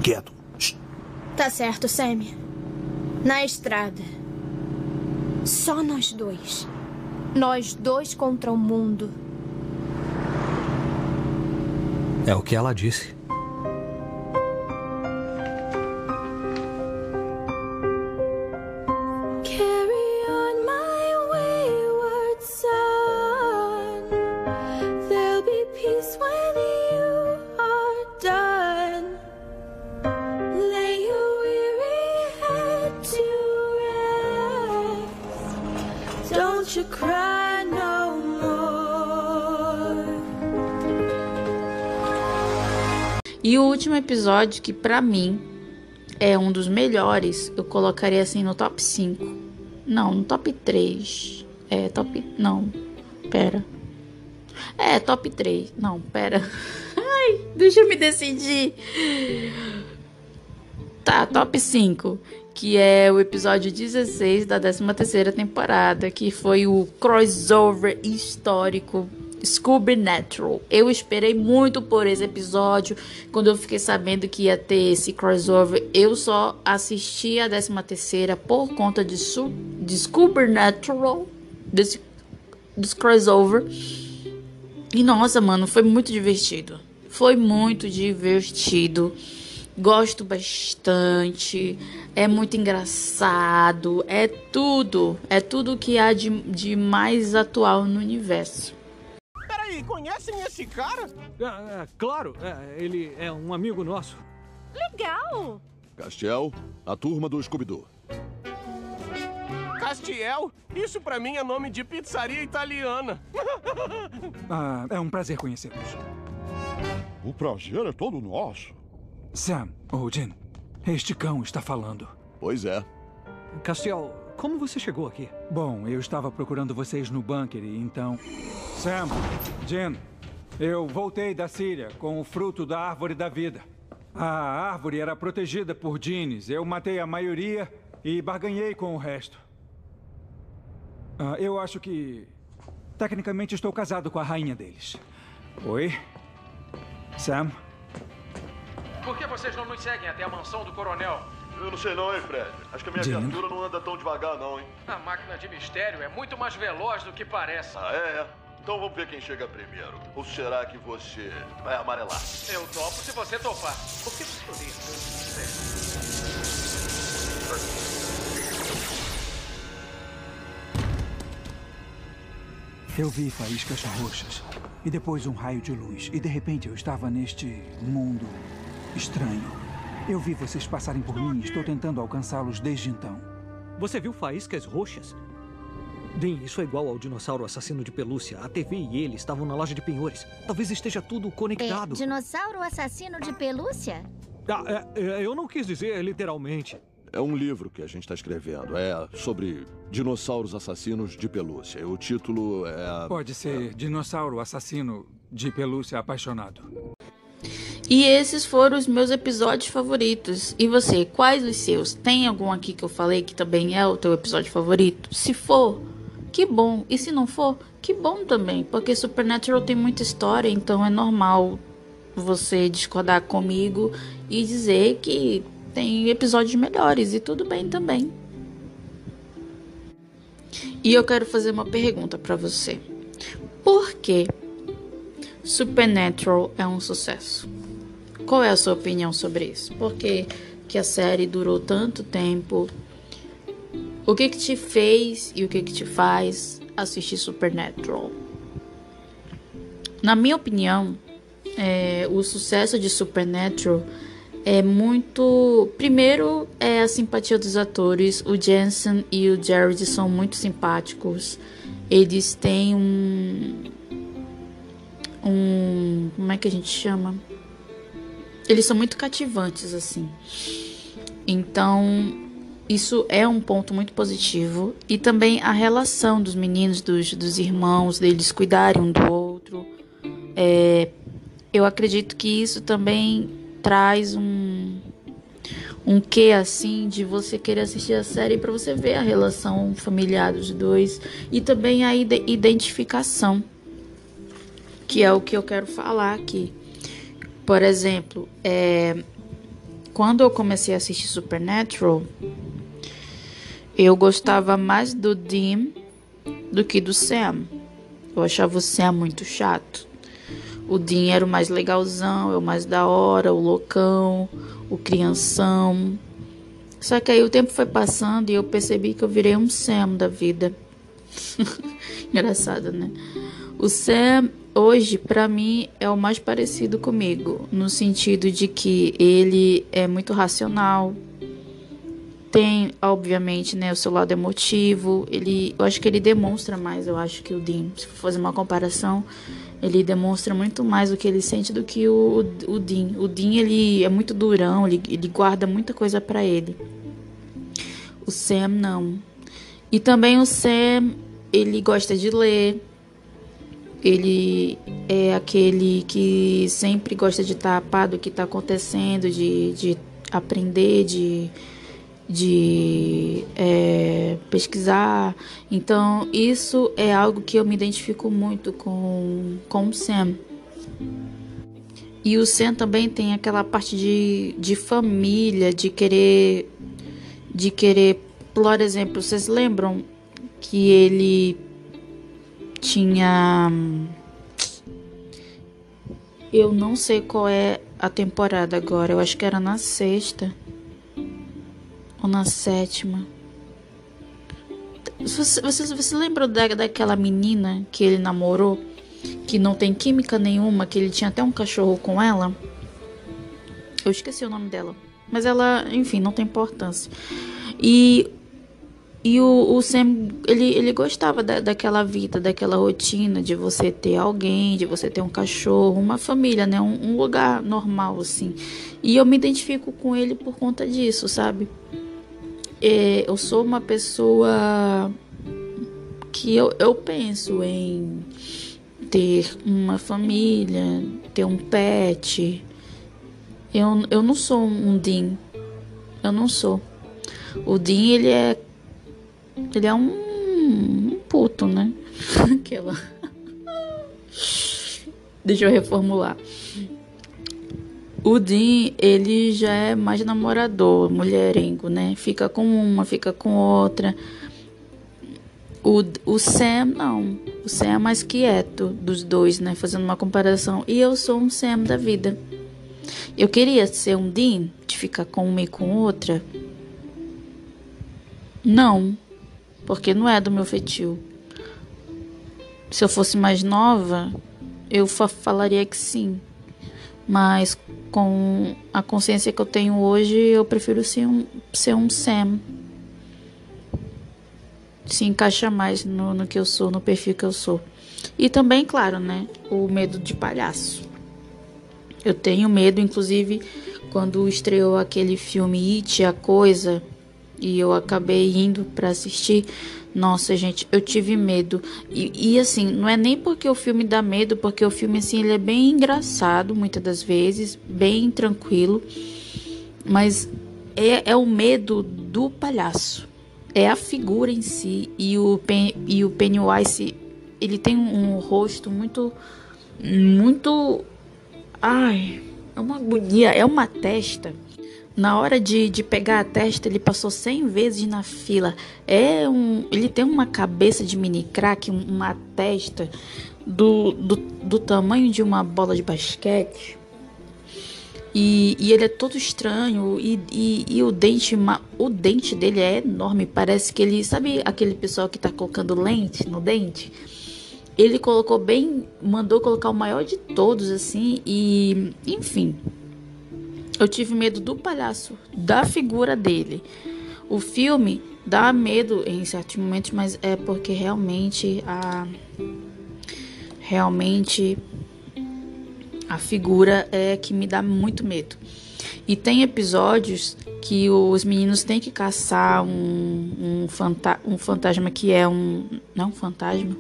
Quieto. Shh. Tá certo, Sam. Na estrada. Só nós dois. Nós dois contra o mundo. É o que ela disse. Episódio, que para mim é um dos melhores, eu colocaria assim no top 5. Não, no top 3. É, top. Não, pera. É, top 3. Não, pera. [laughs] Ai, deixa eu me decidir. Tá, top 5. Que é o episódio 16 da 13 terceira temporada. Que foi o crossover histórico Scooby Natural. Eu esperei muito por esse episódio. Quando eu fiquei sabendo que ia ter esse crossover, eu só assisti a 13 terceira por conta de, de Scooby Natural, desse, desse crossover. E nossa, mano, foi muito divertido. Foi muito divertido. Gosto bastante. É muito engraçado. É tudo. É tudo que há de, de mais atual no universo conhecem esse cara? É, é, claro, é, ele é um amigo nosso. Legal! Castiel, a turma do Scooby-Doo. Castiel? Isso pra mim é nome de pizzaria italiana. [laughs] ah, é um prazer conhecê-los. O prazer é todo nosso. Sam, ou Jim, este cão está falando. Pois é. Castiel, como você chegou aqui? Bom, eu estava procurando vocês no bunker e então... Sam, Jim, eu voltei da Síria com o fruto da árvore da vida. A árvore era protegida por jeans. Eu matei a maioria e barganhei com o resto. Ah, eu acho que... Tecnicamente estou casado com a rainha deles. Oi? Sam? por que vocês não nos seguem até a mansão do coronel? Eu não sei não, hein, Fred. Acho que a minha Jim. viatura não anda tão devagar, não, hein? A máquina de mistério é muito mais veloz do que parece. Ah, é? Então vamos ver quem chega primeiro. Ou será que você vai amarelar? Eu topo se você topar. Por que você odeia tanto Eu vi faíscas roxas e depois um raio de luz. E de repente eu estava neste mundo estranho. Eu vi vocês passarem por mim e estou tentando alcançá-los desde então. Você viu faíscas roxas? Bem, isso é igual ao dinossauro assassino de pelúcia. A TV e ele estavam na loja de penhores. Talvez esteja tudo conectado. É, dinossauro assassino de pelúcia? Ah, é, é, eu não quis dizer literalmente. É um livro que a gente está escrevendo. É sobre dinossauros assassinos de pelúcia. O título é. Pode ser Dinossauro Assassino de Pelúcia Apaixonado. E esses foram os meus episódios favoritos. E você, quais os seus? Tem algum aqui que eu falei que também é o teu episódio favorito? Se for, que bom. E se não for, que bom também. Porque Supernatural tem muita história, então é normal você discordar comigo e dizer que tem episódios melhores. E tudo bem também. E eu quero fazer uma pergunta para você. Por que Supernatural é um sucesso? Qual é a sua opinião sobre isso? Por que, que a série durou tanto tempo? O que que te fez e o que que te faz assistir Supernatural? Na minha opinião, é, o sucesso de Supernatural é muito. Primeiro, é a simpatia dos atores. O Jensen e o Jared são muito simpáticos. Eles têm um. Um. Como é que a gente chama? Eles são muito cativantes, assim. Então, isso é um ponto muito positivo. E também a relação dos meninos, dos, dos irmãos, deles cuidarem um do outro. É, eu acredito que isso também traz um um quê assim de você querer assistir a série para você ver a relação familiar dos dois e também a ide- identificação que é o que eu quero falar aqui por exemplo é, quando eu comecei a assistir Supernatural eu gostava mais do Dean do que do Sam eu achava o Sam muito chato o Dean era o mais legalzão, é o mais da hora, o loucão, o crianção. Só que aí o tempo foi passando e eu percebi que eu virei um Sam da vida. [laughs] Engraçado, né? O Sam hoje para mim é o mais parecido comigo, no sentido de que ele é muito racional. Tem, obviamente, né, o seu lado emotivo. Ele, eu acho que ele demonstra mais, eu acho que o Dean, se for fazer uma comparação, ele demonstra muito mais o que ele sente do que o, o Dean. O Dean ele é muito durão, ele, ele guarda muita coisa para ele. O Sam não. E também o Sam, ele gosta de ler. Ele é aquele que sempre gosta de estar a do que está acontecendo, de, de aprender, de, de é, pesquisar. Então, isso é algo que eu me identifico muito com, com o Sam. E o Sam também tem aquela parte de, de família, de querer. De querer. Por exemplo, vocês lembram que ele tinha. Eu não sei qual é a temporada agora, eu acho que era na sexta ou na sétima. Você, você, você lembra da, daquela menina que ele namorou? Que não tem química nenhuma, que ele tinha até um cachorro com ela? Eu esqueci o nome dela. Mas ela, enfim, não tem importância. E, e o, o Sam, ele, ele gostava da, daquela vida, daquela rotina de você ter alguém, de você ter um cachorro, uma família, né? Um, um lugar normal, assim. E eu me identifico com ele por conta disso, sabe? É, eu sou uma pessoa que eu, eu penso em ter uma família, ter um pet. Eu, eu não sou um Dean. Eu não sou. O Dean, ele é. Ele é um, um puto, né? [laughs] Aquela. Deixa eu reformular. O Dean, ele já é mais namorador, mulherengo, né? Fica com uma, fica com outra. O, o Sam, não. O Sam é mais quieto dos dois, né? Fazendo uma comparação. E eu sou um Sam da vida. Eu queria ser um Dean, de ficar com uma e com outra. Não, porque não é do meu feitio. Se eu fosse mais nova, eu fa falaria que sim. Mas com a consciência que eu tenho hoje, eu prefiro ser um, ser um Sam. Se encaixa mais no, no que eu sou, no perfil que eu sou. E também, claro, né? O medo de palhaço. Eu tenho medo, inclusive, quando estreou aquele filme It, a Coisa, e eu acabei indo para assistir. Nossa, gente, eu tive medo. E, e, assim, não é nem porque o filme dá medo, porque o filme, assim, ele é bem engraçado, muitas das vezes, bem tranquilo. Mas é, é o medo do palhaço. É a figura em si. E o, Pen, e o Pennywise, ele tem um, um rosto muito. Muito. Ai, é uma agonia, é uma testa na hora de, de pegar a testa, ele passou 100 vezes na fila. É um, ele tem uma cabeça de mini crack, uma testa do, do, do tamanho de uma bola de basquete. E, e ele é todo estranho e, e, e, o dente o dente dele é enorme. Parece que ele. Sabe aquele pessoal que tá colocando lente no dente? Ele colocou bem. Mandou colocar o maior de todos, assim. E. Enfim. Eu tive medo do palhaço, da figura dele. O filme dá medo em certos momentos, mas é porque realmente a realmente a figura é que me dá muito medo. E tem episódios que os meninos têm que caçar um, um, fanta um fantasma que é um. Não um fantasma?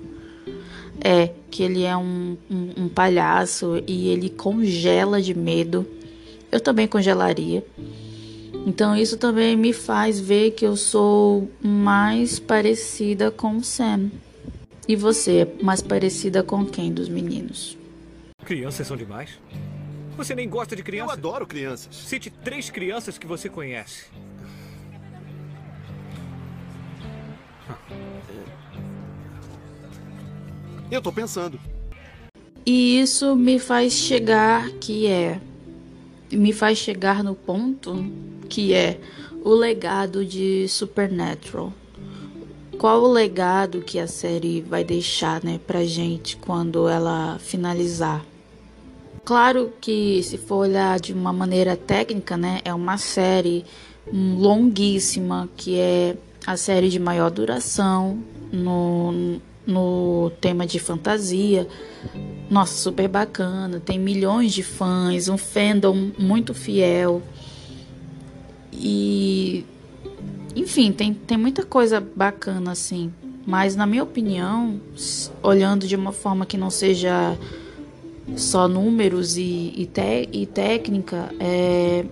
É, que ele é um, um, um palhaço e ele congela de medo eu também congelaria. Então isso também me faz ver que eu sou mais parecida com o Sam. E você, mais parecida com quem dos meninos? Crianças são demais. Você nem gosta de crianças? Eu adoro crianças. Cite três crianças que você conhece. Eu tô pensando. E isso me faz chegar que é me faz chegar no ponto que é o legado de Supernatural. Qual o legado que a série vai deixar, né, pra gente quando ela finalizar? Claro que se for olhar de uma maneira técnica, né, é uma série longuíssima, que é a série de maior duração no, no tema de fantasia. Nossa, super bacana. Tem milhões de fãs, um fandom muito fiel. E. Enfim, tem, tem muita coisa bacana assim. Mas, na minha opinião, olhando de uma forma que não seja só números e, e, te, e técnica, é.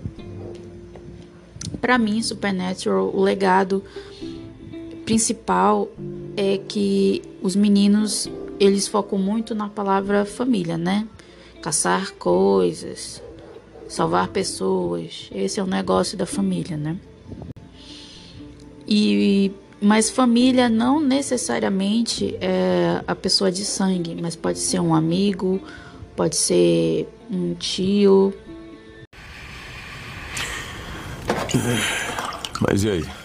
Para mim, Supernatural, o legado principal é que os meninos eles focam muito na palavra família, né? Caçar coisas, salvar pessoas. Esse é o negócio da família, né? E mas família não necessariamente é a pessoa de sangue, mas pode ser um amigo, pode ser um tio. Mas e aí?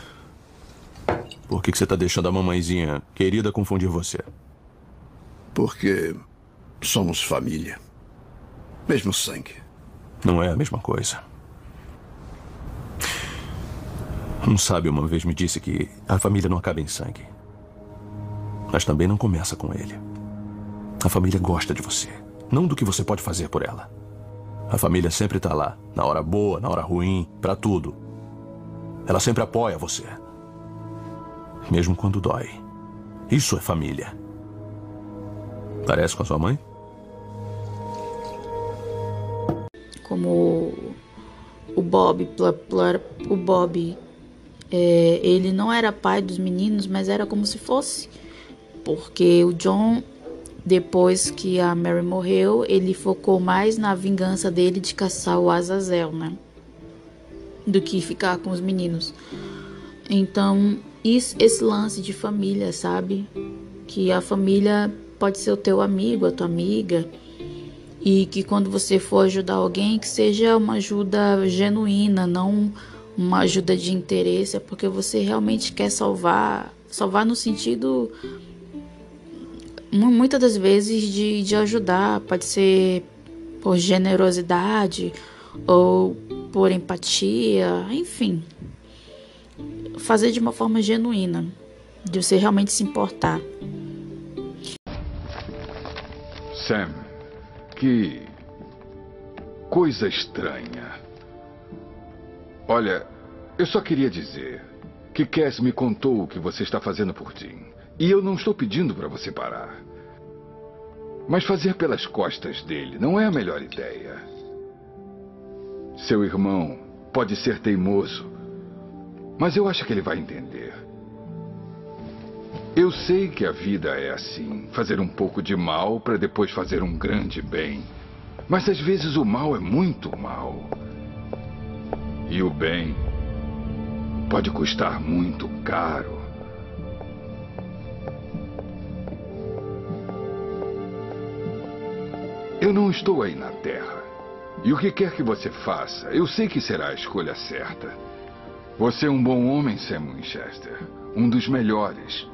Por que, que você tá deixando a mamãezinha querida confundir você? Porque somos família. Mesmo sangue. Não é a mesma coisa. Um sábio uma vez me disse que a família não acaba em sangue. Mas também não começa com ele. A família gosta de você, não do que você pode fazer por ela. A família sempre está lá, na hora boa, na hora ruim, para tudo. Ela sempre apoia você mesmo quando dói. Isso é família. Parece com a sua mãe? Como o Bob, o Bob, é, ele não era pai dos meninos, mas era como se fosse, porque o John depois que a Mary morreu, ele focou mais na vingança dele de caçar o Azazel, né? Do que ficar com os meninos. Então, isso, esse lance de família, sabe? Que a família pode ser o teu amigo, a tua amiga. E que quando você for ajudar alguém, que seja uma ajuda genuína, não uma ajuda de interesse, é porque você realmente quer salvar, salvar no sentido muitas das vezes de, de ajudar, pode ser por generosidade ou por empatia, enfim. Fazer de uma forma genuína, de você realmente se importar. Sam, que coisa estranha. Olha, eu só queria dizer que Cass me contou o que você está fazendo por Jim. E eu não estou pedindo para você parar. Mas fazer pelas costas dele não é a melhor ideia. Seu irmão pode ser teimoso, mas eu acho que ele vai entender. Eu sei que a vida é assim: fazer um pouco de mal para depois fazer um grande bem. Mas às vezes o mal é muito mal. E o bem pode custar muito caro. Eu não estou aí na Terra. E o que quer que você faça, eu sei que será a escolha certa. Você é um bom homem, Sam Winchester. Um dos melhores.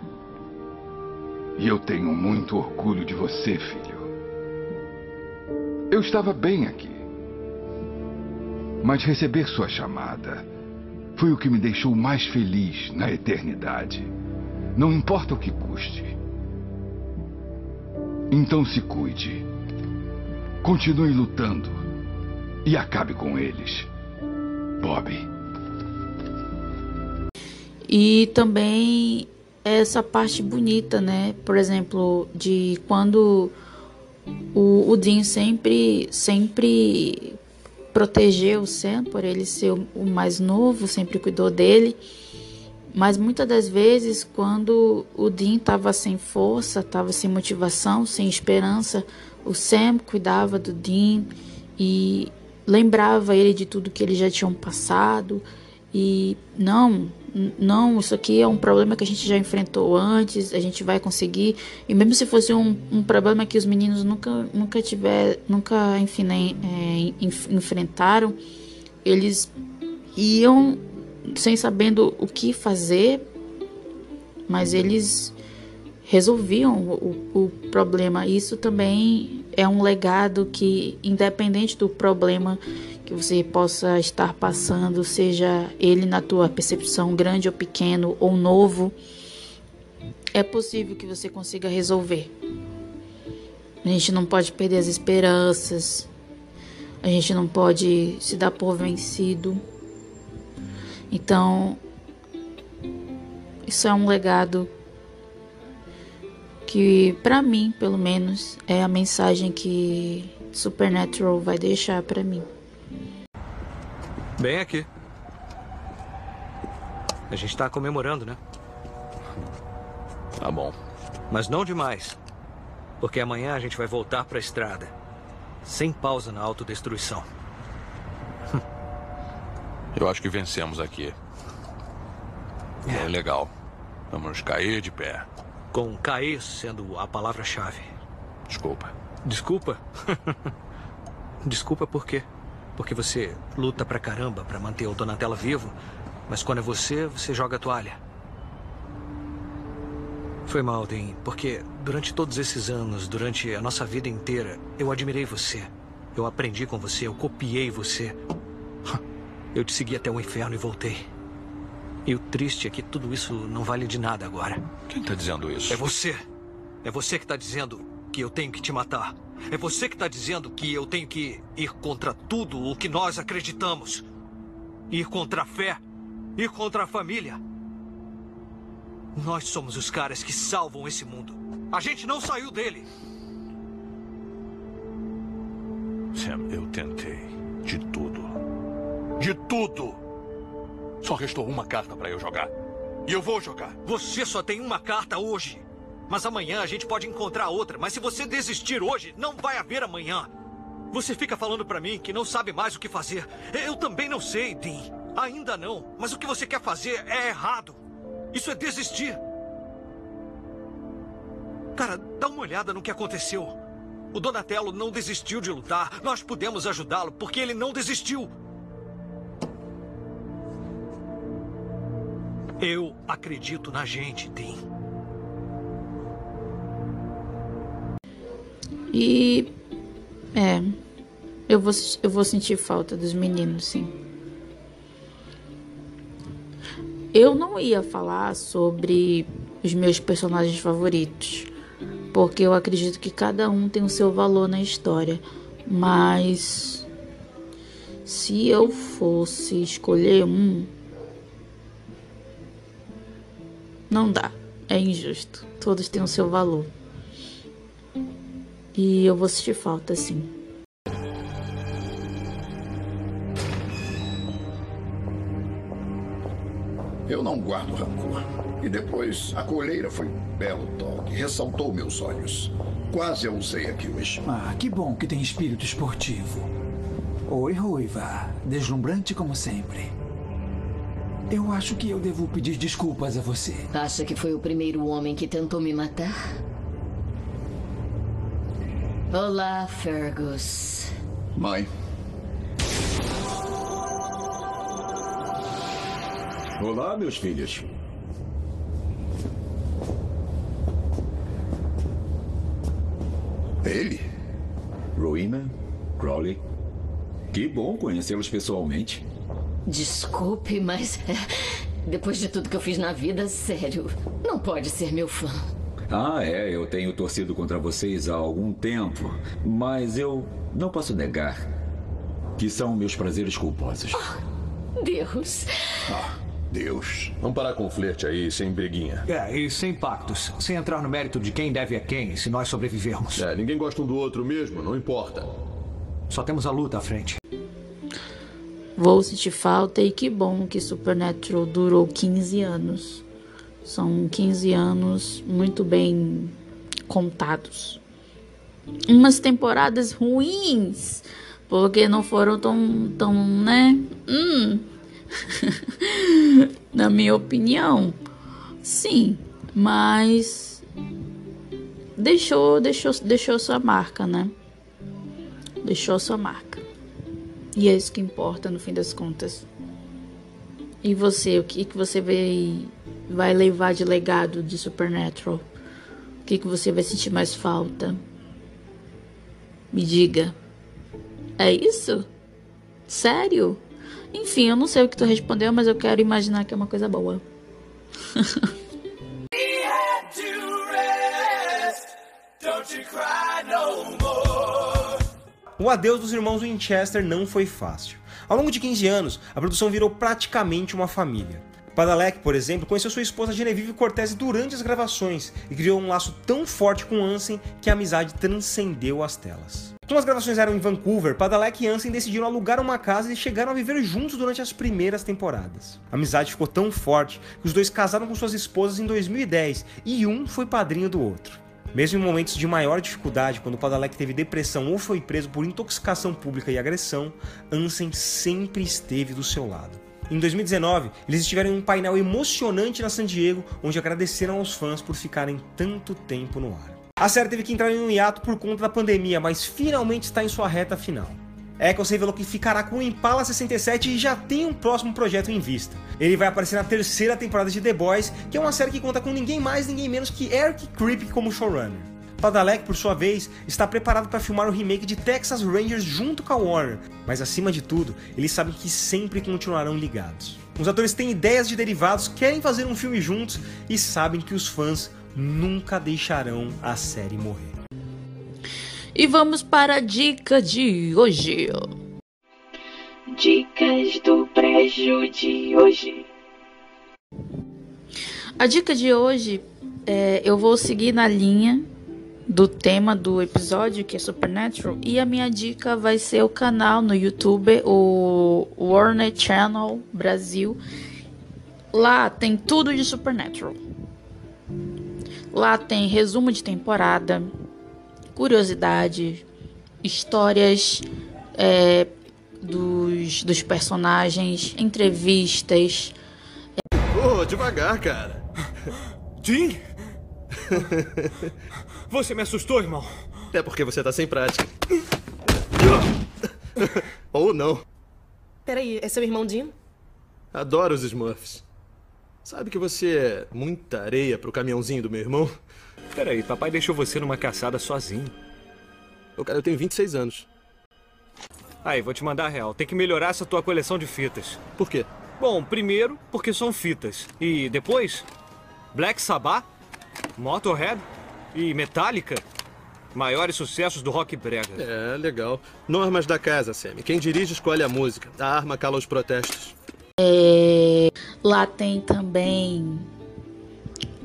E eu tenho muito orgulho de você, filho. Eu estava bem aqui. Mas receber sua chamada foi o que me deixou mais feliz na eternidade. Não importa o que custe. Então se cuide. Continue lutando. E acabe com eles. Bob. E também essa parte bonita, né? Por exemplo, de quando o, o Dean sempre, sempre protegeu o Sam por ele ser o mais novo, sempre cuidou dele. Mas muitas das vezes, quando o Dean estava sem força, estava sem motivação, sem esperança, o Sam cuidava do Dean e lembrava ele de tudo que eles já tinham passado. E não, não, isso aqui é um problema que a gente já enfrentou antes, a gente vai conseguir. E mesmo se fosse um, um problema que os meninos nunca, nunca tiver, nunca, enfim, né, é, enfrentaram, eles iam sem sabendo o que fazer, mas eles resolviam o, o problema. Isso também é um legado que, independente do problema que você possa estar passando, seja ele na tua percepção grande ou pequeno ou novo, é possível que você consiga resolver. A gente não pode perder as esperanças, a gente não pode se dar por vencido. Então, isso é um legado que para mim, pelo menos, é a mensagem que Supernatural vai deixar para mim. Bem aqui. A gente tá comemorando, né? Tá bom. Mas não demais. Porque amanhã a gente vai voltar pra estrada. Sem pausa na autodestruição. [laughs] Eu acho que vencemos aqui. É legal. Vamos cair de pé. Com cair sendo a palavra-chave. Desculpa. Desculpa? [laughs] Desculpa por quê? Porque você luta pra caramba pra manter o Donatella vivo, mas quando é você, você joga a toalha. Foi mal, Dean, porque durante todos esses anos, durante a nossa vida inteira, eu admirei você. Eu aprendi com você, eu copiei você. Eu te segui até o inferno e voltei. E o triste é que tudo isso não vale de nada agora. Quem está dizendo isso? É você. É você que está dizendo que eu tenho que te matar. É você que está dizendo que eu tenho que ir contra tudo o que nós acreditamos. Ir contra a fé. Ir contra a família. Nós somos os caras que salvam esse mundo. A gente não saiu dele. Sam, eu tentei. De tudo. De tudo! Só restou uma carta para eu jogar. E eu vou jogar. Você só tem uma carta hoje. Mas amanhã a gente pode encontrar outra. Mas se você desistir hoje, não vai haver amanhã. Você fica falando pra mim que não sabe mais o que fazer. Eu também não sei, Dean. Ainda não. Mas o que você quer fazer é errado. Isso é desistir. Cara, dá uma olhada no que aconteceu. O Donatello não desistiu de lutar. Nós pudemos ajudá-lo porque ele não desistiu. Eu acredito na gente, Dean. E. É. Eu vou, eu vou sentir falta dos meninos, sim. Eu não ia falar sobre os meus personagens favoritos, porque eu acredito que cada um tem o seu valor na história, mas se eu fosse escolher um, não dá, é injusto. Todos têm o seu valor. E eu vou sentir falta, sim. Eu não guardo rancor. E depois, a coleira foi um belo toque. Ressaltou meus olhos. Quase a usei aqui hoje. Ah, que bom que tem espírito esportivo. Oi, Ruiva. Deslumbrante como sempre. Eu acho que eu devo pedir desculpas a você. Acha que foi o primeiro homem que tentou me matar? Olá, Fergus. Mãe. Olá, meus filhos. Ele? Rowena, Crowley. Que bom conhecê-los pessoalmente. Desculpe, mas [laughs] depois de tudo que eu fiz na vida, sério, não pode ser meu fã. Ah, é, eu tenho torcido contra vocês há algum tempo, mas eu não posso negar que são meus prazeres culposos. Oh, Deus. Ah, Deus. Vamos parar com o flerte aí, sem briguinha. É, e sem pactos. Sem entrar no mérito de quem deve a quem, se nós sobrevivermos. É, ninguém gosta um do outro mesmo, não importa. Só temos a luta à frente. Vou sentir falta e que bom que Supernatural durou 15 anos. São 15 anos muito bem contados. Umas temporadas ruins, porque não foram tão, tão né? Hum. [laughs] Na minha opinião, sim, mas deixou, deixou, deixou sua marca, né? Deixou sua marca. E é isso que importa no fim das contas. E você, o que, que você vai, vai levar de legado de Supernatural? O que, que você vai sentir mais falta? Me diga. É isso? Sério? Enfim, eu não sei o que tu respondeu, mas eu quero imaginar que é uma coisa boa. [laughs] O adeus dos irmãos Winchester não foi fácil. Ao longo de 15 anos, a produção virou praticamente uma família. Padalecki, por exemplo, conheceu sua esposa Genevieve Cortese durante as gravações e criou um laço tão forte com Ansem que a amizade transcendeu as telas. Como as gravações eram em Vancouver, Padalecki e Ansem decidiram alugar uma casa e chegaram a viver juntos durante as primeiras temporadas. A amizade ficou tão forte que os dois casaram com suas esposas em 2010 e um foi padrinho do outro. Mesmo em momentos de maior dificuldade, quando Padalecki teve depressão ou foi preso por intoxicação pública e agressão, Ansem sempre esteve do seu lado. Em 2019, eles estiveram em um painel emocionante na San Diego, onde agradeceram aos fãs por ficarem tanto tempo no ar. A série teve que entrar em um hiato por conta da pandemia, mas finalmente está em sua reta final. Eccles revelou que ficará com o Impala 67 e já tem um próximo projeto em vista. Ele vai aparecer na terceira temporada de The Boys, que é uma série que conta com ninguém mais, ninguém menos que Eric Kripke como showrunner. Padalecki, por sua vez, está preparado para filmar o remake de Texas Rangers junto com a Warner, mas acima de tudo, eles sabem que sempre continuarão ligados. Os atores têm ideias de derivados, querem fazer um filme juntos e sabem que os fãs nunca deixarão a série morrer. E vamos para a dica de hoje. Dicas do prédio de hoje. A dica de hoje é, eu vou seguir na linha do tema do episódio, que é Supernatural, e a minha dica vai ser o canal no YouTube, o Warner Channel Brasil. Lá tem tudo de Supernatural. Lá tem resumo de temporada, curiosidade, histórias é, dos, dos personagens, entrevistas. Ô, oh, devagar, cara. [laughs] Jim? [laughs] Você me assustou, irmão. É porque você tá sem prática. Ou não. Peraí, é seu irmão Jim? Adoro os Smurfs. Sabe que você é muita areia pro caminhãozinho do meu irmão? Peraí, papai deixou você numa caçada sozinho. O cara, eu tenho 26 anos. Aí, vou te mandar a real. Tem que melhorar essa tua coleção de fitas. Por quê? Bom, primeiro, porque são fitas. E depois, Black Sabbath, Motorhead e Metallica. Maiores sucessos do rock brega. É, legal. Normas da casa, Sammy. Quem dirige escolhe a música. A arma cala os protestos. É, lá tem também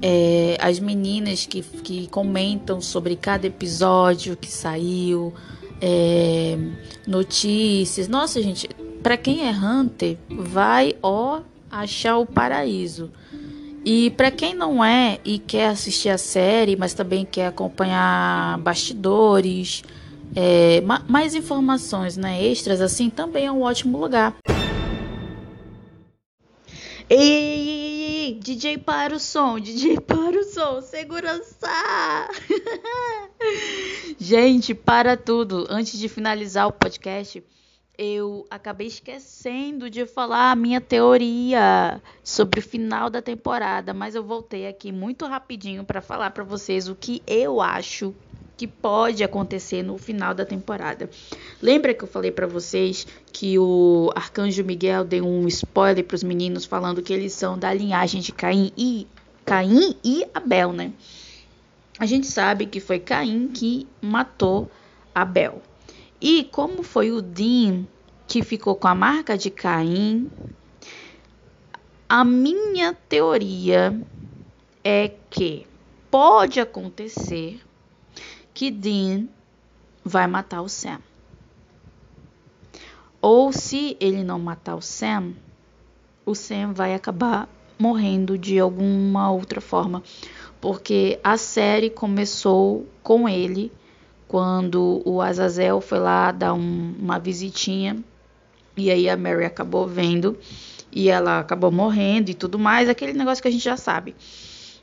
é, as meninas que, que comentam sobre cada episódio que saiu, é, notícias. Nossa, gente, para quem é Hunter, vai ó achar o paraíso. E para quem não é e quer assistir a série, mas também quer acompanhar bastidores, é, mais informações né, extras, assim, também é um ótimo lugar. Ei, ei, ei, ei, DJ para o som, DJ para o som, segurança! [laughs] Gente, para tudo. Antes de finalizar o podcast, eu acabei esquecendo de falar a minha teoria sobre o final da temporada, mas eu voltei aqui muito rapidinho para falar para vocês o que eu acho que pode acontecer no final da temporada. Lembra que eu falei para vocês que o Arcanjo Miguel deu um spoiler para os meninos falando que eles são da linhagem de Caim e Caim e Abel, né? A gente sabe que foi Caim que matou Abel. E como foi o Dean que ficou com a marca de Caim, a minha teoria é que pode acontecer que Dean vai matar o Sam. Ou se ele não matar o Sam, o Sam vai acabar morrendo de alguma outra forma, porque a série começou com ele quando o Azazel foi lá dar um, uma visitinha e aí a Mary acabou vendo e ela acabou morrendo e tudo mais, aquele negócio que a gente já sabe.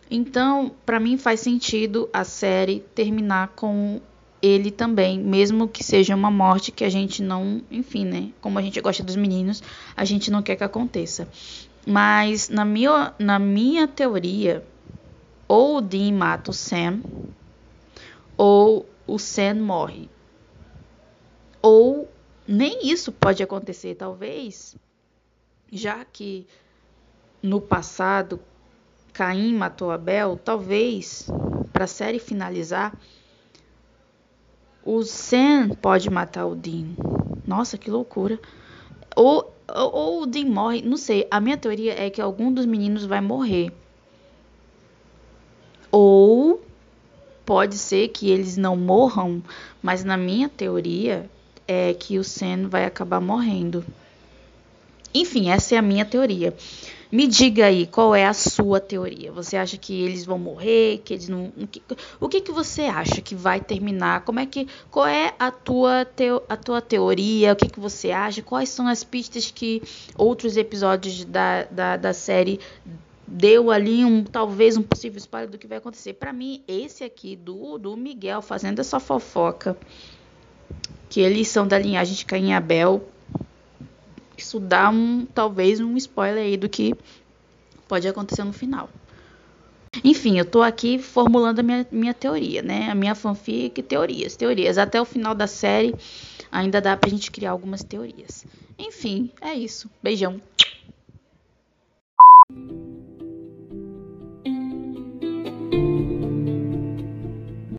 Então, para mim faz sentido a série terminar com ele também, mesmo que seja uma morte que a gente não, enfim, né? Como a gente gosta dos meninos, a gente não quer que aconteça. Mas na minha, na minha teoria, ou o Dean mata o Sam, ou o Sam morre. Ou nem isso pode acontecer, talvez, já que no passado Caim matou Abel, talvez para a série finalizar, o Sam pode matar o Dean. Nossa, que loucura. Ou, ou, ou, o Dean morre, não sei. A minha teoria é que algum dos meninos vai morrer. Ou pode ser que eles não morram, mas na minha teoria é que o Sen vai acabar morrendo. Enfim, essa é a minha teoria. Me diga aí, qual é a sua teoria? Você acha que eles vão morrer? Que eles não? O que, que você acha que vai terminar? Como é que? Qual é a tua teo, a tua teoria? O que, que você acha? Quais são as pistas que outros episódios da, da, da série deu ali um talvez um possível spoiler do que vai acontecer. Para mim, esse aqui do do Miguel fazendo essa fofoca que eles são da linhagem de Caim e Abel. Isso dá um talvez um spoiler aí do que pode acontecer no final. Enfim, eu tô aqui formulando a minha, minha teoria, né? A minha fanfic, teorias, teorias. Até o final da série ainda dá pra gente criar algumas teorias. Enfim, é isso. Beijão.